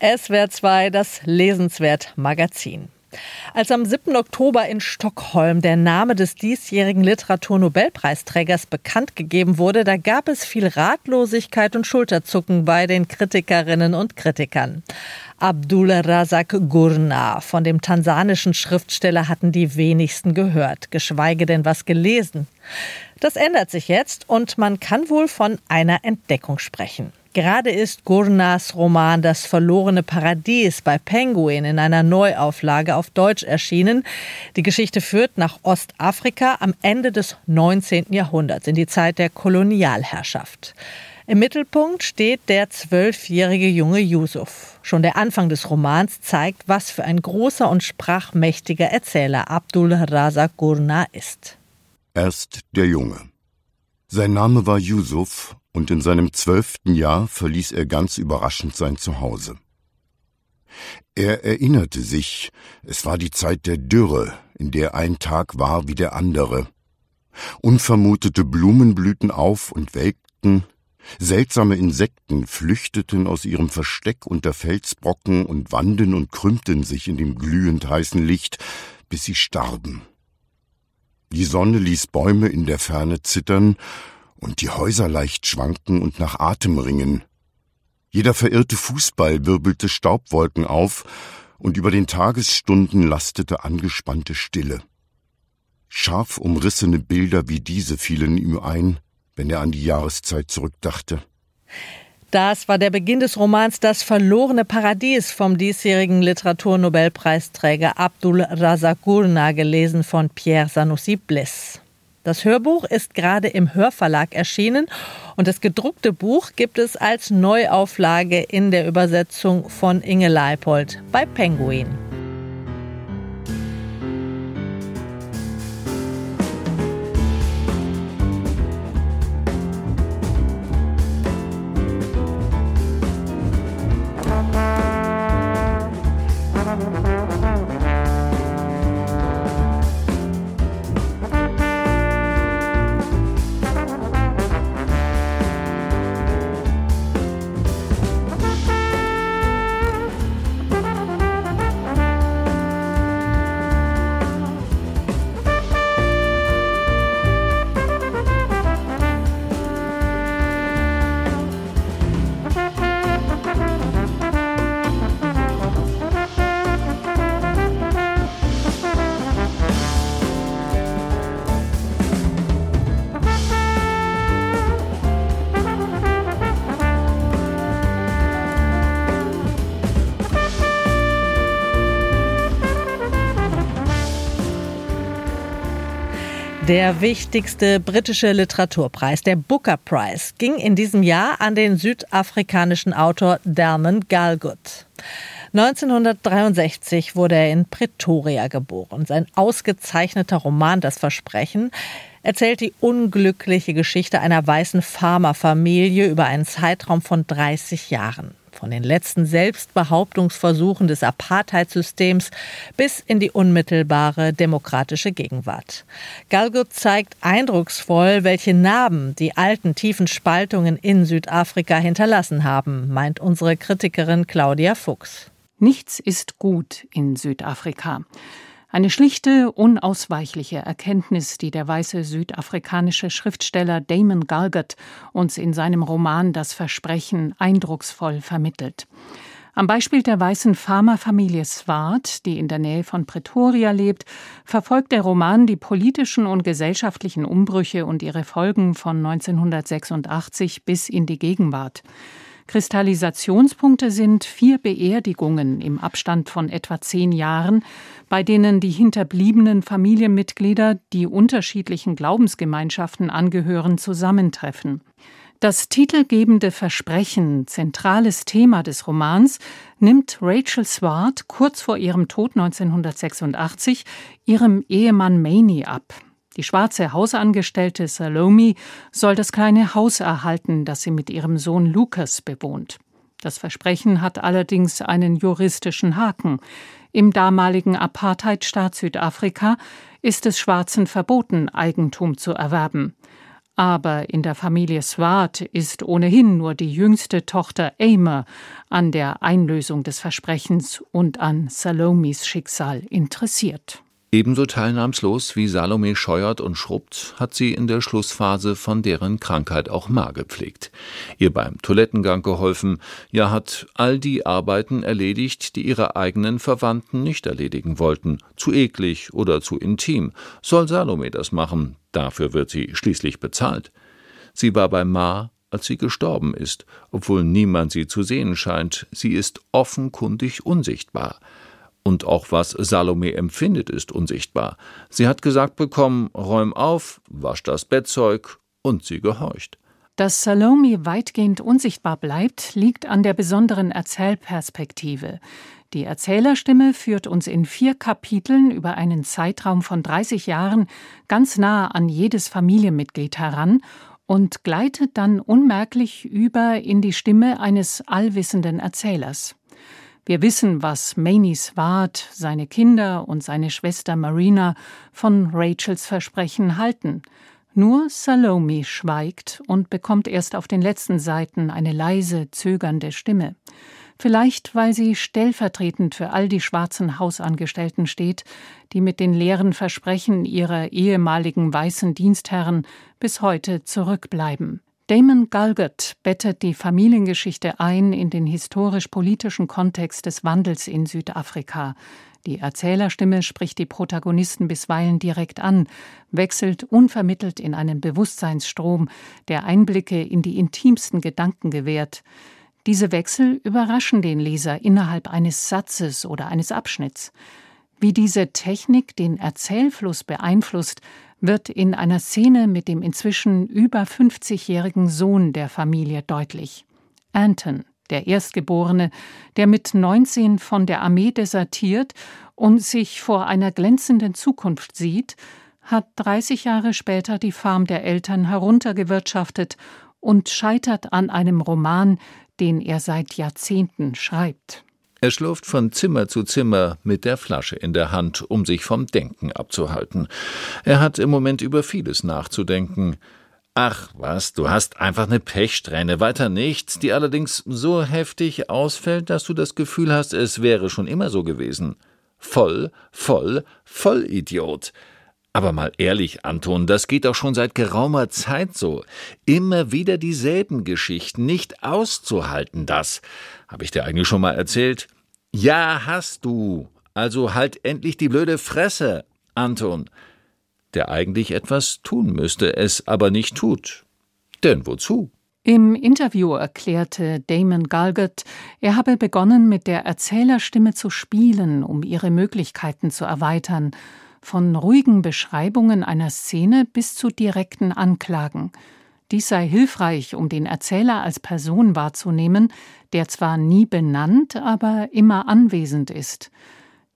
SWR 2, das Lesenswert Magazin. Als am 7. Oktober in Stockholm der Name des diesjährigen Literaturnobelpreisträgers bekannt gegeben wurde, da gab es viel Ratlosigkeit und Schulterzucken bei den Kritikerinnen und Kritikern. Abdul Razak Gurna von dem tansanischen Schriftsteller hatten die wenigsten gehört, geschweige denn was gelesen. Das ändert sich jetzt und man kann wohl von einer Entdeckung sprechen. Gerade ist Gurnas Roman Das verlorene Paradies bei Penguin in einer Neuauflage auf Deutsch erschienen. Die Geschichte führt nach Ostafrika am Ende des 19. Jahrhunderts in die Zeit der Kolonialherrschaft. Im Mittelpunkt steht der zwölfjährige junge Yusuf. Schon der Anfang des Romans zeigt, was für ein großer und sprachmächtiger Erzähler Abdul Razak Gurna ist. Erst der Junge. Sein Name war Yusuf und in seinem zwölften Jahr verließ er ganz überraschend sein Zuhause. Er erinnerte sich, es war die Zeit der Dürre, in der ein Tag war wie der andere. Unvermutete Blumen blühten auf und welkten, seltsame Insekten flüchteten aus ihrem Versteck unter Felsbrocken und wanden und krümmten sich in dem glühend heißen Licht, bis sie starben. Die Sonne ließ Bäume in der Ferne zittern, und die Häuser leicht schwanken und nach Atem ringen. Jeder verirrte Fußball wirbelte Staubwolken auf, und über den Tagesstunden lastete angespannte Stille. Scharf umrissene Bilder wie diese fielen ihm ein, wenn er an die Jahreszeit zurückdachte. Das war der Beginn des Romans Das verlorene Paradies vom diesjährigen Literaturnobelpreisträger Abdul Razak Gurna, gelesen von Pierre Sanusi Bliss. Das Hörbuch ist gerade im Hörverlag erschienen und das gedruckte Buch gibt es als Neuauflage in der Übersetzung von Inge Leipold bei Penguin. Der wichtigste britische Literaturpreis, der Booker Prize, ging in diesem Jahr an den südafrikanischen Autor Dermot Galgut. 1963 wurde er in Pretoria geboren. Sein ausgezeichneter Roman Das Versprechen erzählt die unglückliche Geschichte einer weißen Farmerfamilie über einen Zeitraum von 30 Jahren von den letzten Selbstbehauptungsversuchen des Apartheidssystems bis in die unmittelbare demokratische Gegenwart. Galgut zeigt eindrucksvoll, welche Narben die alten tiefen Spaltungen in Südafrika hinterlassen haben, meint unsere Kritikerin Claudia Fuchs. Nichts ist gut in Südafrika. Eine schlichte, unausweichliche Erkenntnis, die der weiße südafrikanische Schriftsteller Damon Galgut uns in seinem Roman Das Versprechen eindrucksvoll vermittelt. Am Beispiel der weißen Farmerfamilie Swart, die in der Nähe von Pretoria lebt, verfolgt der Roman die politischen und gesellschaftlichen Umbrüche und ihre Folgen von 1986 bis in die Gegenwart. Kristallisationspunkte sind vier Beerdigungen im Abstand von etwa zehn Jahren, bei denen die hinterbliebenen Familienmitglieder, die unterschiedlichen Glaubensgemeinschaften angehören, zusammentreffen. Das titelgebende Versprechen, zentrales Thema des Romans, nimmt Rachel Swart kurz vor ihrem Tod 1986 ihrem Ehemann Maney ab. Die schwarze Hausangestellte Salome soll das kleine Haus erhalten, das sie mit ihrem Sohn Lucas bewohnt. Das Versprechen hat allerdings einen juristischen Haken. Im damaligen Apartheidstaat Südafrika ist es Schwarzen verboten, Eigentum zu erwerben. Aber in der Familie Swart ist ohnehin nur die jüngste Tochter Aimer an der Einlösung des Versprechens und an Salomis Schicksal interessiert. Ebenso teilnahmslos wie Salome scheuert und schrubbt, hat sie in der Schlussphase von deren Krankheit auch Ma gepflegt, ihr beim Toilettengang geholfen, ja hat all die Arbeiten erledigt, die ihre eigenen Verwandten nicht erledigen wollten, zu eklig oder zu intim, soll Salome das machen, dafür wird sie schließlich bezahlt. Sie war bei Ma, als sie gestorben ist, obwohl niemand sie zu sehen scheint, sie ist offenkundig unsichtbar. Und auch was Salome empfindet, ist unsichtbar. Sie hat gesagt bekommen, räum auf, wasch das Bettzeug, und sie gehorcht. Dass Salome weitgehend unsichtbar bleibt, liegt an der besonderen Erzählperspektive. Die Erzählerstimme führt uns in vier Kapiteln über einen Zeitraum von 30 Jahren ganz nah an jedes Familienmitglied heran und gleitet dann unmerklich über in die Stimme eines allwissenden Erzählers. Wir wissen, was Maney Swart, seine Kinder und seine Schwester Marina von Rachels Versprechen halten. Nur Salome schweigt und bekommt erst auf den letzten Seiten eine leise, zögernde Stimme. Vielleicht, weil sie stellvertretend für all die schwarzen Hausangestellten steht, die mit den leeren Versprechen ihrer ehemaligen weißen Dienstherren bis heute zurückbleiben. Damon Galgut bettet die Familiengeschichte ein in den historisch-politischen Kontext des Wandels in Südafrika. Die Erzählerstimme spricht die Protagonisten bisweilen direkt an, wechselt unvermittelt in einen Bewusstseinsstrom, der Einblicke in die intimsten Gedanken gewährt. Diese Wechsel überraschen den Leser innerhalb eines Satzes oder eines Abschnitts. Wie diese Technik den Erzählfluss beeinflusst, wird in einer Szene mit dem inzwischen über 50-jährigen Sohn der Familie deutlich. Anton, der Erstgeborene, der mit 19 von der Armee desertiert und sich vor einer glänzenden Zukunft sieht, hat 30 Jahre später die Farm der Eltern heruntergewirtschaftet und scheitert an einem Roman, den er seit Jahrzehnten schreibt. Er schlurft von Zimmer zu Zimmer mit der Flasche in der Hand, um sich vom Denken abzuhalten. Er hat im Moment über vieles nachzudenken. Ach was, du hast einfach eine Pechsträhne, weiter nichts, die allerdings so heftig ausfällt, dass du das Gefühl hast, es wäre schon immer so gewesen. Voll, voll, voll Idiot. Aber mal ehrlich, Anton, das geht doch schon seit geraumer Zeit so. Immer wieder dieselben Geschichten, nicht auszuhalten, das. Habe ich dir eigentlich schon mal erzählt? Ja, hast du. Also halt endlich die blöde Fresse, Anton. Der eigentlich etwas tun müsste, es aber nicht tut. Denn wozu? Im Interview erklärte Damon Galgut, er habe begonnen, mit der Erzählerstimme zu spielen, um ihre Möglichkeiten zu erweitern von ruhigen Beschreibungen einer Szene bis zu direkten Anklagen. Dies sei hilfreich, um den Erzähler als Person wahrzunehmen, der zwar nie benannt, aber immer anwesend ist.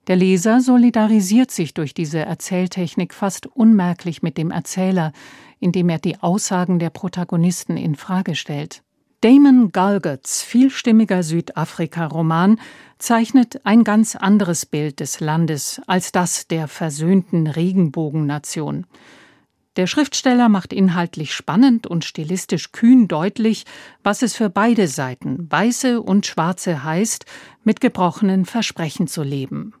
Der Leser solidarisiert sich durch diese Erzähltechnik fast unmerklich mit dem Erzähler, indem er die Aussagen der Protagonisten in Frage stellt. Damon Galguts vielstimmiger Südafrika-Roman zeichnet ein ganz anderes Bild des Landes als das der versöhnten Regenbogennation. Der Schriftsteller macht inhaltlich spannend und stilistisch kühn deutlich, was es für beide Seiten, Weiße und Schwarze, heißt, mit gebrochenen Versprechen zu leben.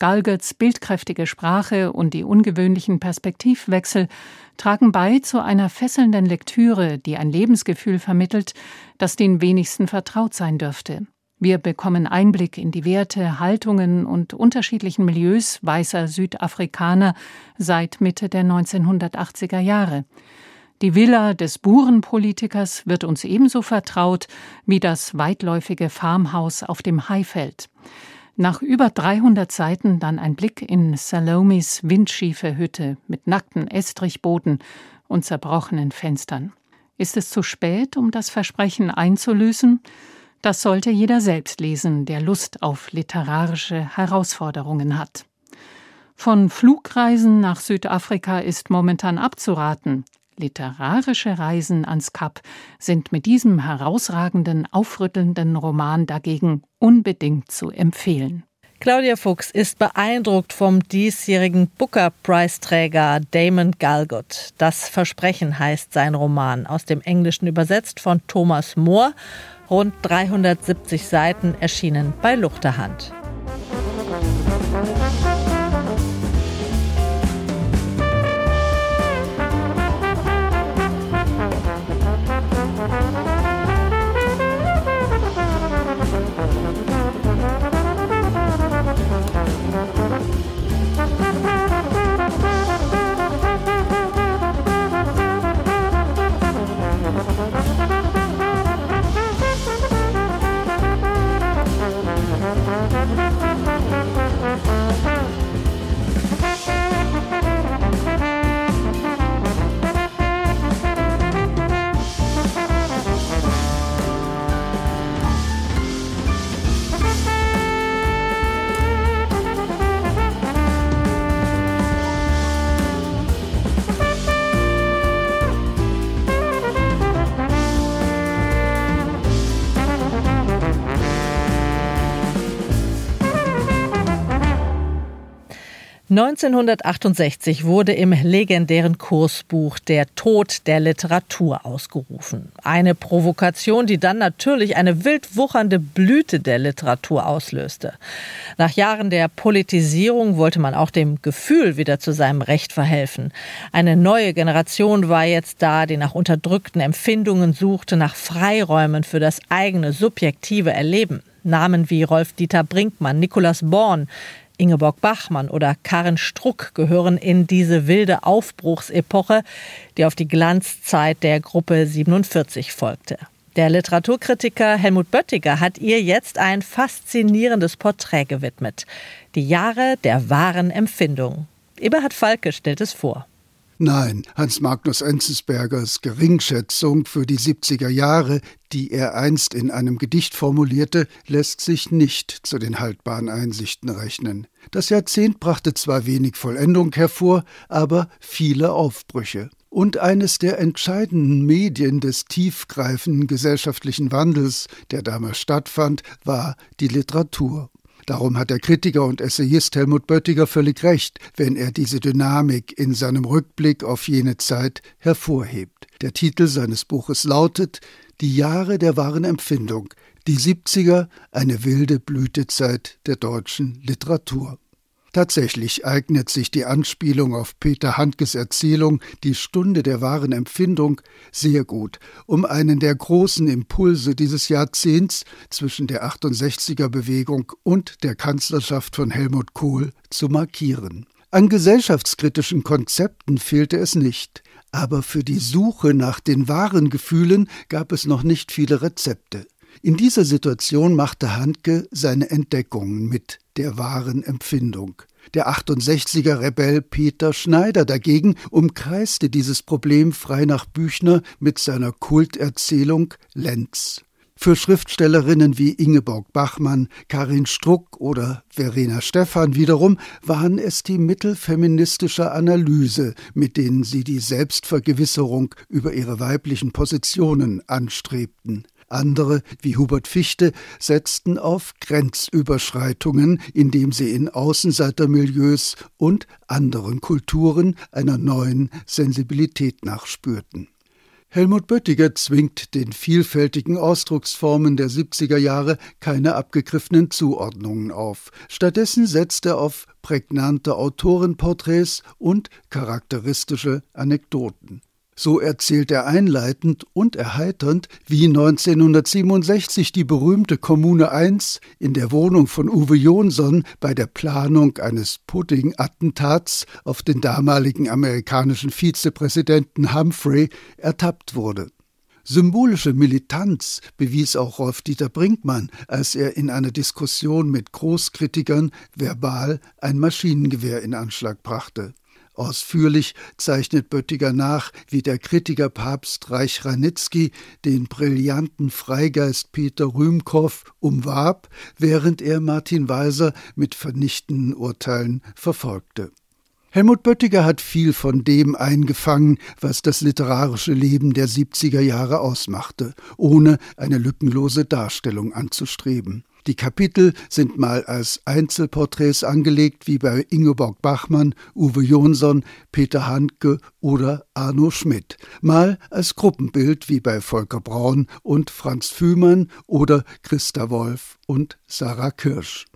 Galgets bildkräftige Sprache und die ungewöhnlichen Perspektivwechsel tragen bei zu einer fesselnden Lektüre, die ein Lebensgefühl vermittelt, das den wenigsten vertraut sein dürfte. Wir bekommen Einblick in die Werte, Haltungen und unterschiedlichen Milieus weißer Südafrikaner seit Mitte der 1980er Jahre. Die Villa des Burenpolitikers wird uns ebenso vertraut wie das weitläufige Farmhaus auf dem Haifeld. Nach über 300 Seiten dann ein Blick in Salomis windschiefe Hütte mit nackten Estrichboden und zerbrochenen Fenstern. Ist es zu spät, um das Versprechen einzulösen? Das sollte jeder selbst lesen, der Lust auf literarische Herausforderungen hat. Von Flugreisen nach Südafrika ist momentan abzuraten. Literarische Reisen ans Kap sind mit diesem herausragenden, aufrüttelnden Roman dagegen unbedingt zu empfehlen. Claudia Fuchs ist beeindruckt vom diesjährigen Booker-Preisträger Damon Galgut. Das Versprechen heißt sein Roman, aus dem Englischen übersetzt von Thomas Mohr. Rund 370 Seiten erschienen bei Luchterhand. 1968 wurde im legendären Kursbuch Der Tod der Literatur ausgerufen. Eine Provokation, die dann natürlich eine wild wuchernde Blüte der Literatur auslöste. Nach Jahren der Politisierung wollte man auch dem Gefühl wieder zu seinem Recht verhelfen. Eine neue Generation war jetzt da, die nach unterdrückten Empfindungen suchte, nach Freiräumen für das eigene subjektive Erleben. Namen wie Rolf-Dieter Brinkmann, Nikolaus Born, Ingeborg Bachmann oder Karin Struck gehören in diese wilde Aufbruchsepoche, die auf die Glanzzeit der Gruppe 47 folgte. Der Literaturkritiker Helmut Böttiger hat ihr jetzt ein faszinierendes Porträt gewidmet. Die Jahre der wahren Empfindung. Eberhard Falke stellt es vor. Nein, Hans Magnus Enzensbergers Geringschätzung für die 70er Jahre, die er einst in einem Gedicht formulierte, lässt sich nicht zu den haltbaren Einsichten rechnen. Das Jahrzehnt brachte zwar wenig Vollendung hervor, aber viele Aufbrüche. Und eines der entscheidenden Medien des tiefgreifenden gesellschaftlichen Wandels, der damals stattfand, war die Literatur. Darum hat der Kritiker und Essayist Helmut Böttiger völlig recht, wenn er diese Dynamik in seinem Rückblick auf jene Zeit hervorhebt. Der Titel seines Buches lautet Die Jahre der wahren Empfindung, die 70er, eine wilde Blütezeit der deutschen Literatur. Tatsächlich eignet sich die Anspielung auf Peter Handkes Erzählung Die Stunde der wahren Empfindung sehr gut, um einen der großen Impulse dieses Jahrzehnts zwischen der 68er Bewegung und der Kanzlerschaft von Helmut Kohl zu markieren. An gesellschaftskritischen Konzepten fehlte es nicht, aber für die Suche nach den wahren Gefühlen gab es noch nicht viele Rezepte. In dieser Situation machte Handke seine Entdeckungen mit der wahren Empfindung. Der 68er Rebell Peter Schneider dagegen umkreiste dieses Problem frei nach Büchner mit seiner Kulterzählung Lenz. Für Schriftstellerinnen wie Ingeborg Bachmann, Karin Struck oder Verena Stephan wiederum waren es die Mittel feministischer Analyse, mit denen sie die Selbstvergewisserung über ihre weiblichen Positionen anstrebten. Andere, wie Hubert Fichte, setzten auf Grenzüberschreitungen, indem sie in Außenseitermilieus und anderen Kulturen einer neuen Sensibilität nachspürten. Helmut Böttiger zwingt den vielfältigen Ausdrucksformen der 70er Jahre keine abgegriffenen Zuordnungen auf. Stattdessen setzt er auf prägnante Autorenporträts und charakteristische Anekdoten. So erzählt er einleitend und erheiternd, wie 1967 die berühmte Kommune 1 in der Wohnung von Uwe Jonsson bei der Planung eines Pudding-Attentats auf den damaligen amerikanischen Vizepräsidenten Humphrey ertappt wurde. Symbolische Militanz bewies auch Rolf-Dieter Brinkmann, als er in einer Diskussion mit Großkritikern verbal ein Maschinengewehr in Anschlag brachte. Ausführlich zeichnet Böttiger nach, wie der Kritiker Papst Reich Ranitzky den brillanten Freigeist Peter Rühmkow umwarb, während er Martin Weiser mit vernichtenden Urteilen verfolgte. Helmut Böttiger hat viel von dem eingefangen, was das literarische Leben der 70er Jahre ausmachte, ohne eine lückenlose Darstellung anzustreben. Die Kapitel sind mal als Einzelporträts angelegt, wie bei Ingeborg Bachmann, Uwe Jonsson, Peter Handke oder Arno Schmidt, mal als Gruppenbild, wie bei Volker Braun und Franz Fühmann oder Christa Wolf und Sarah Kirsch.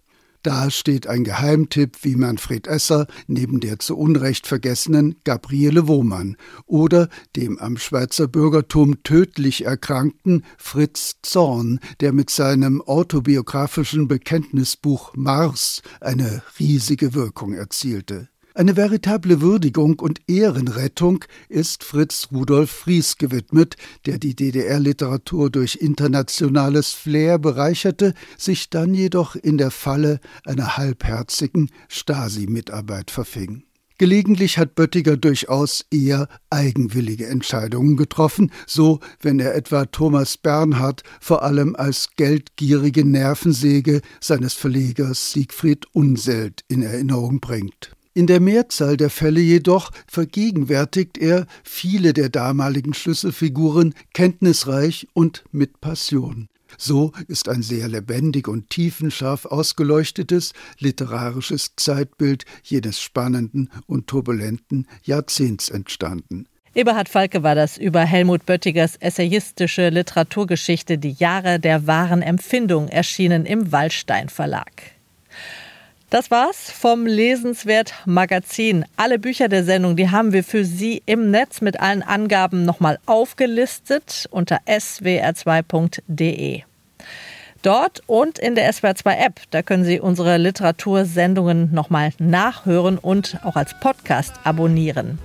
Da steht ein Geheimtipp wie Manfred Esser neben der zu Unrecht vergessenen Gabriele Wohmann oder dem am Schweizer Bürgertum tödlich erkrankten Fritz Zorn, der mit seinem autobiografischen Bekenntnisbuch Mars eine riesige Wirkung erzielte. Eine veritable Würdigung und Ehrenrettung ist Fritz Rudolf Fries gewidmet, der die DDR-Literatur durch internationales Flair bereicherte, sich dann jedoch in der Falle einer halbherzigen Stasi-Mitarbeit verfing. Gelegentlich hat Böttiger durchaus eher eigenwillige Entscheidungen getroffen, so wenn er etwa Thomas Bernhard vor allem als geldgierige Nervensäge seines Verlegers Siegfried Unselt in Erinnerung bringt. In der Mehrzahl der Fälle jedoch vergegenwärtigt er viele der damaligen Schlüsselfiguren kenntnisreich und mit Passion. So ist ein sehr lebendig und tiefenscharf ausgeleuchtetes literarisches Zeitbild jenes spannenden und turbulenten Jahrzehnts entstanden. Eberhard Falke war das über Helmut Böttigers essayistische Literaturgeschichte Die Jahre der wahren Empfindung erschienen im Wallstein Verlag. Das war's vom Lesenswert Magazin. Alle Bücher der Sendung, die haben wir für Sie im Netz mit allen Angaben nochmal aufgelistet unter swr2.de. Dort und in der SWR2 App, da können Sie unsere Literatursendungen nochmal nachhören und auch als Podcast abonnieren.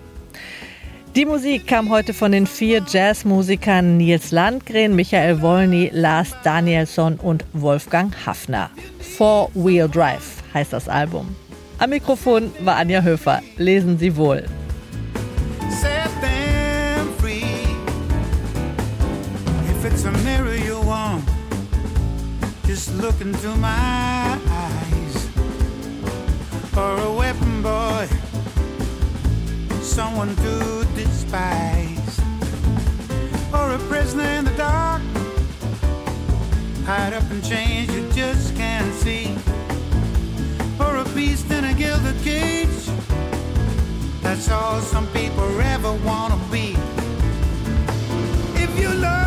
Die Musik kam heute von den vier Jazzmusikern Nils Landgren, Michael Wolny, Lars Danielsson und Wolfgang Hafner. Four Wheel Drive heißt das Album. Am Mikrofon war Anja Höfer. Lesen Sie wohl. Just look into my eyes. Or a weapon boy, someone to despise. Or a prisoner in the dark, hide up in chains you just can't beast in a gilded cage. That's all some people ever want to be. If you love